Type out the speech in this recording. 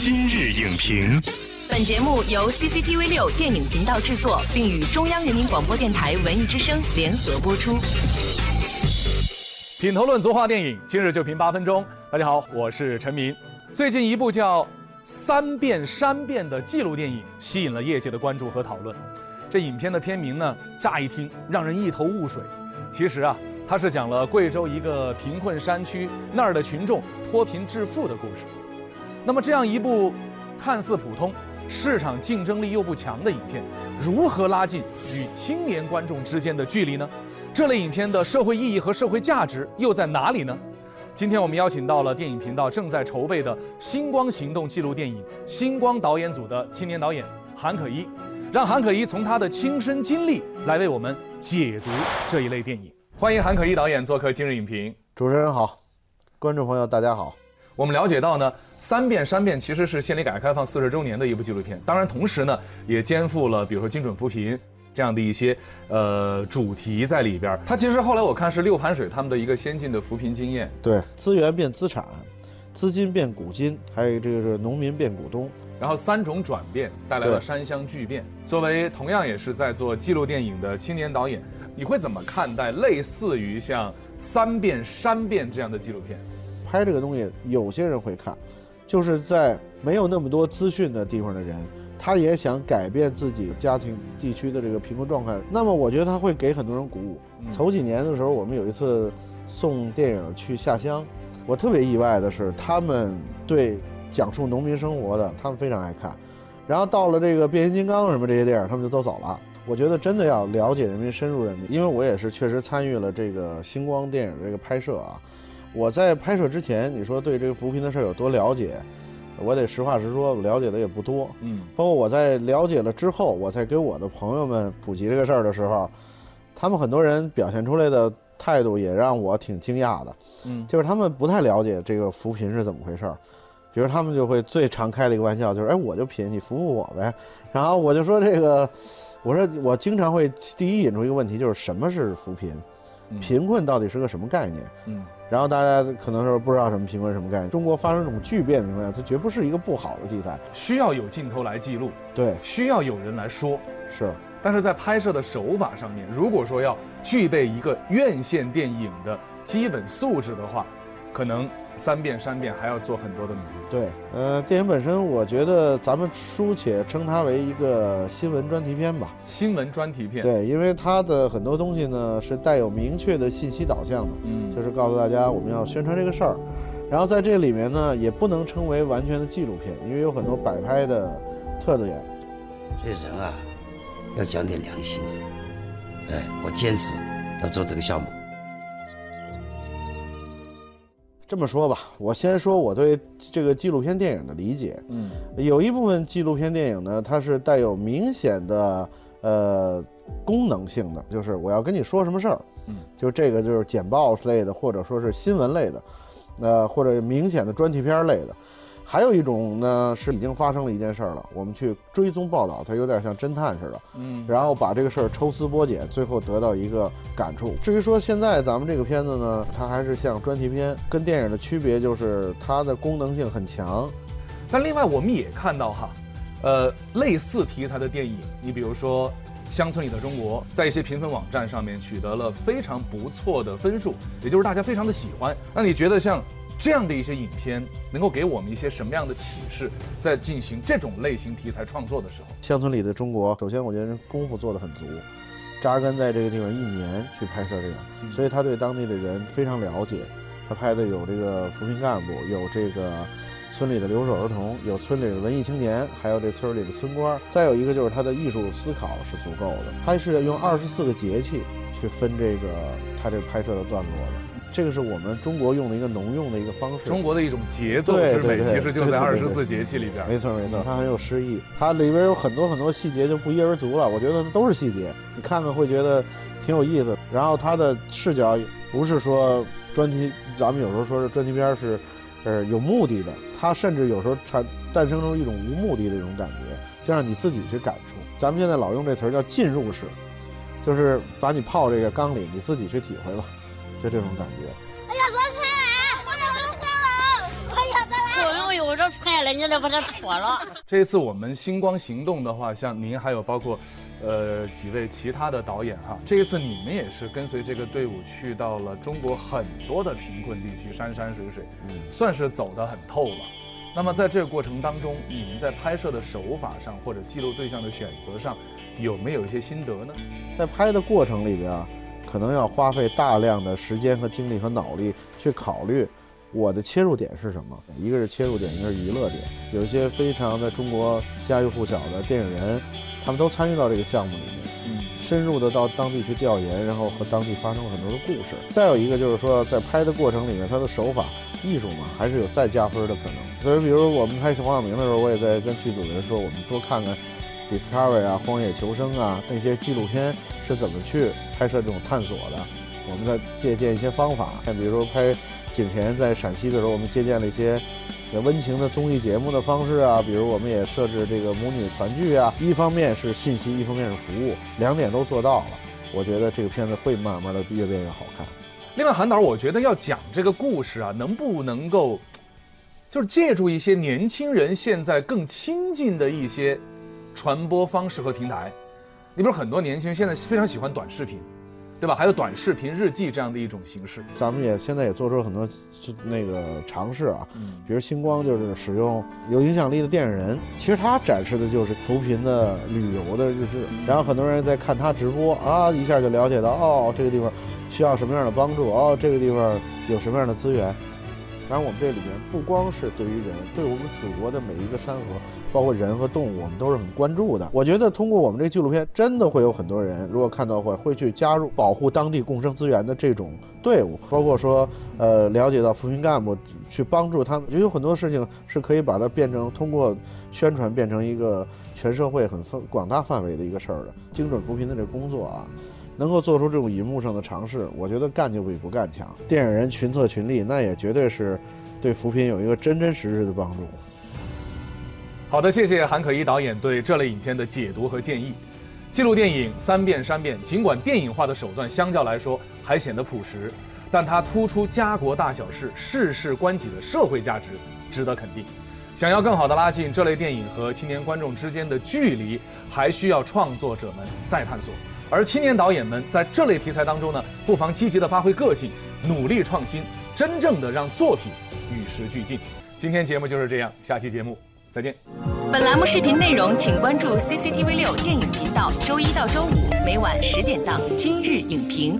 今日影评，本节目由 CCTV 六电影频道制作，并与中央人民广播电台文艺之声联合播出。品头论足话电影，今日就评八分钟。大家好，我是陈明。最近一部叫《三遍山变》的纪录电影吸引了业界的关注和讨论。这影片的片名呢，乍一听让人一头雾水。其实啊，它是讲了贵州一个贫困山区那儿的群众脱贫致富的故事。那么这样一部看似普通、市场竞争力又不强的影片，如何拉近与青年观众之间的距离呢？这类影片的社会意义和社会价值又在哪里呢？今天我们邀请到了电影频道正在筹备的《星光行动》纪录电影《星光》导演组的青年导演韩可一，让韩可一从他的亲身经历来为我们解读这一类电影。欢迎韩可一导演做客今日影评。主持人好，观众朋友大家好。我们了解到呢，《三变三变》其实是县里改革开放四十周年的一部纪录片，当然同时呢，也肩负了比如说精准扶贫这样的一些呃主题在里边。它其实后来我看是六盘水他们的一个先进的扶贫经验，对，资源变资产，资金变股金，还有这个是农民变股东，然后三种转变带来了山乡巨变。作为同样也是在做纪录电影的青年导演，你会怎么看待类似于像《三变山变》这样的纪录片？拍这个东西，有些人会看，就是在没有那么多资讯的地方的人，他也想改变自己家庭地区的这个贫困状态。那么我觉得他会给很多人鼓舞。嗯头几年的时候，我们有一次送电影去下乡，我特别意外的是，他们对讲述农民生活的，他们非常爱看。然后到了这个变形金刚什么这些电影，他们就都走了。我觉得真的要了解人民，深入人民，因为我也是确实参与了这个星光电影这个拍摄啊。我在拍摄之前，你说对这个扶贫的事儿有多了解？我得实话实说，我了解的也不多。嗯，包括我在了解了之后，我在给我的朋友们普及这个事儿的时候，他们很多人表现出来的态度也让我挺惊讶的。嗯就是他们不太了解这个扶贫是怎么回事儿。比如他们就会最常开的一个玩笑就是，哎，我就贫，你扶扶我呗。然后我就说这个，我说我经常会第一引出一个问题，就是什么是扶贫？嗯贫困到底是个什么概念？嗯然后大家可能说不知道什么评分什么概念。中国发生这种巨变的情况下，它绝不是一个不好的题材。需要有镜头来记录，对，需要有人来说。是。但是在拍摄的手法上面，如果说要具备一个院线电影的基本素质的话，可能三遍三遍还要做很多的努力。对，呃，电影本身，我觉得咱们姑且称它为一个新闻专题片吧。新闻专题片，，对，因为它的很多东西呢是带有明确的信息导向的，嗯就是告诉大家我们要宣传这个事儿。然后在这里面呢，也不能称为完全的纪录片，因为有很多摆拍的特点。所以人啊，要讲点良心。哎，我坚持要做这个项目。这么说吧，我先说我对这个纪录片电影的理解。嗯有一部分纪录片电影呢，它是带有明显的呃功能性的，就是我要跟你说什么事儿，嗯，就这个就是简报类的，或者说是新闻类的，呃，或者明显的专题片类的。还有一种呢，是已经发生了一件事儿了，我们去追踪报道，它有点像侦探似的，嗯然后把这个事儿抽丝剥茧，最后得到一个感触。至于说现在咱们这个片子呢，它还是像专题片，跟电影的区别就是它的功能性很强，但另外我们也看到哈，呃，类似题材的电影，你比如说《乡村里的中国》，在一些评分网站上面取得了非常不错的分数，也就是大家非常的喜欢。那你觉得像这样的一些影片，能够给我们一些什么样的启示，在进行这种类型题材创作的时候？乡村里的中国，首先我觉得人功夫做得很足，扎根在这个地方一年去拍摄这个，嗯所以他对当地的人非常了解。他拍的有这个扶贫干部，有这个村里的留守儿童，有村里的文艺青年，还有这村里的村官。再有一个就是他的艺术思考是足够的，他是用二十四个节气去分这个他这个拍摄的段落的。这个是我们中国用的一个农用的一个方式。中国的一种节奏之美，其实就在二十四节气里边。没错没错，它很有诗意，它里边有很多很多细节就不一而足了。我觉得都是细节，你看看会觉得挺有意思。然后它的视角不是说专题，咱们有时候说是专题片是，呃，有目的的，它甚至有时候产诞生出一种无目的的一种感觉，就让你自己去感触。咱们现在老用这词儿叫浸入式，就是把你泡这个缸里，你自己去体会吧，就这种感觉。哎呀，昨天来，我有人来了！哎呀，再来！我用有这拍了，你得把它脱了。这一次我们星光行动的话，像您还有包括，呃几位其他的导演哈，这一次你们也是跟随这个队伍去到了中国很多的贫困地区，山山水水，嗯，算是走得很透了。那么在这个过程当中，你们在拍摄的手法上或者记录对象的选择上，有没有一些心得呢？在拍的过程里边，可能要花费大量的时间和精力和脑力去考虑。我的切入点是什么？一个是切入点，一个是娱乐点。有一些非常在中国家喻户晓的电影人，他们都参与到这个项目里面，嗯，深入的到当地去调研，然后和当地发生了很多的故事。再有一个就是说，在拍的过程里面，他的手法、艺术嘛，还是有再加分的可能。所以，比如我们拍《黄晓明》的时候，我也在跟剧组的人说，我们多看看 Discovery 啊、荒野求生啊那些纪录片是怎么去拍摄这种探索的。我们在借鉴一些方法，像比如说拍。景甜在陕西的时候，我们借鉴了一些温情的综艺节目的方式啊，比如我们也设置这个母女团聚啊，一方面是信息，一方面是服务，两点都做到了。我觉得这个片子会慢慢的越变越好看。另外，韩导，我觉得要讲这个故事啊，能不能够就是借助一些年轻人现在更亲近的一些传播方式和平台？你比如很多年轻人现在非常喜欢短视频。对吧？还有短视频日记这样的一种形式，咱们也现在也做出了很多那个尝试啊。嗯，比如星光就是使用有影响力的电影人，其实他展示的就是扶贫的旅游的日志。然后很多人在看他直播啊，一下就了解到哦，这个地方需要什么样的帮助，哦，这个地方有什么样的资源。当然我们这里面不光是对于人，对我们祖国的每一个山河。包括人和动物，我们都是很关注的。我觉得通过我们这个纪录片，真的会有很多人，如果看到会会去加入保护当地共生资源的这种队伍。包括说，呃，了解到扶贫干部去帮助他们，就有很多事情是可以把它变成通过宣传变成一个全社会很范广大范围的一个事儿的。精准扶贫的这工作啊，能够做出这种银幕上的尝试，我觉得干就比不干强。电影人群策群力，那也绝对是对扶贫有一个真真实实的帮助。好的，谢谢韩可一导演对这类影片的解读和建议。记录电影《三遍山变》，尽管电影化的手段相较来说还显得朴实，但它突出家国大小事、事事关己的社会价值，值得肯定。想要更好的拉近这类电影和青年观众之间的距离，还需要创作者们再探索。而青年导演们在这类题材当中呢，不妨积极地发挥个性，努力创新，真正的让作品与时俱进。今天节目就是这样，下期节目。再见。本栏目视频内容，请关注 CCTV 六电影频道，周一到周五每晚十点档《今日影评》。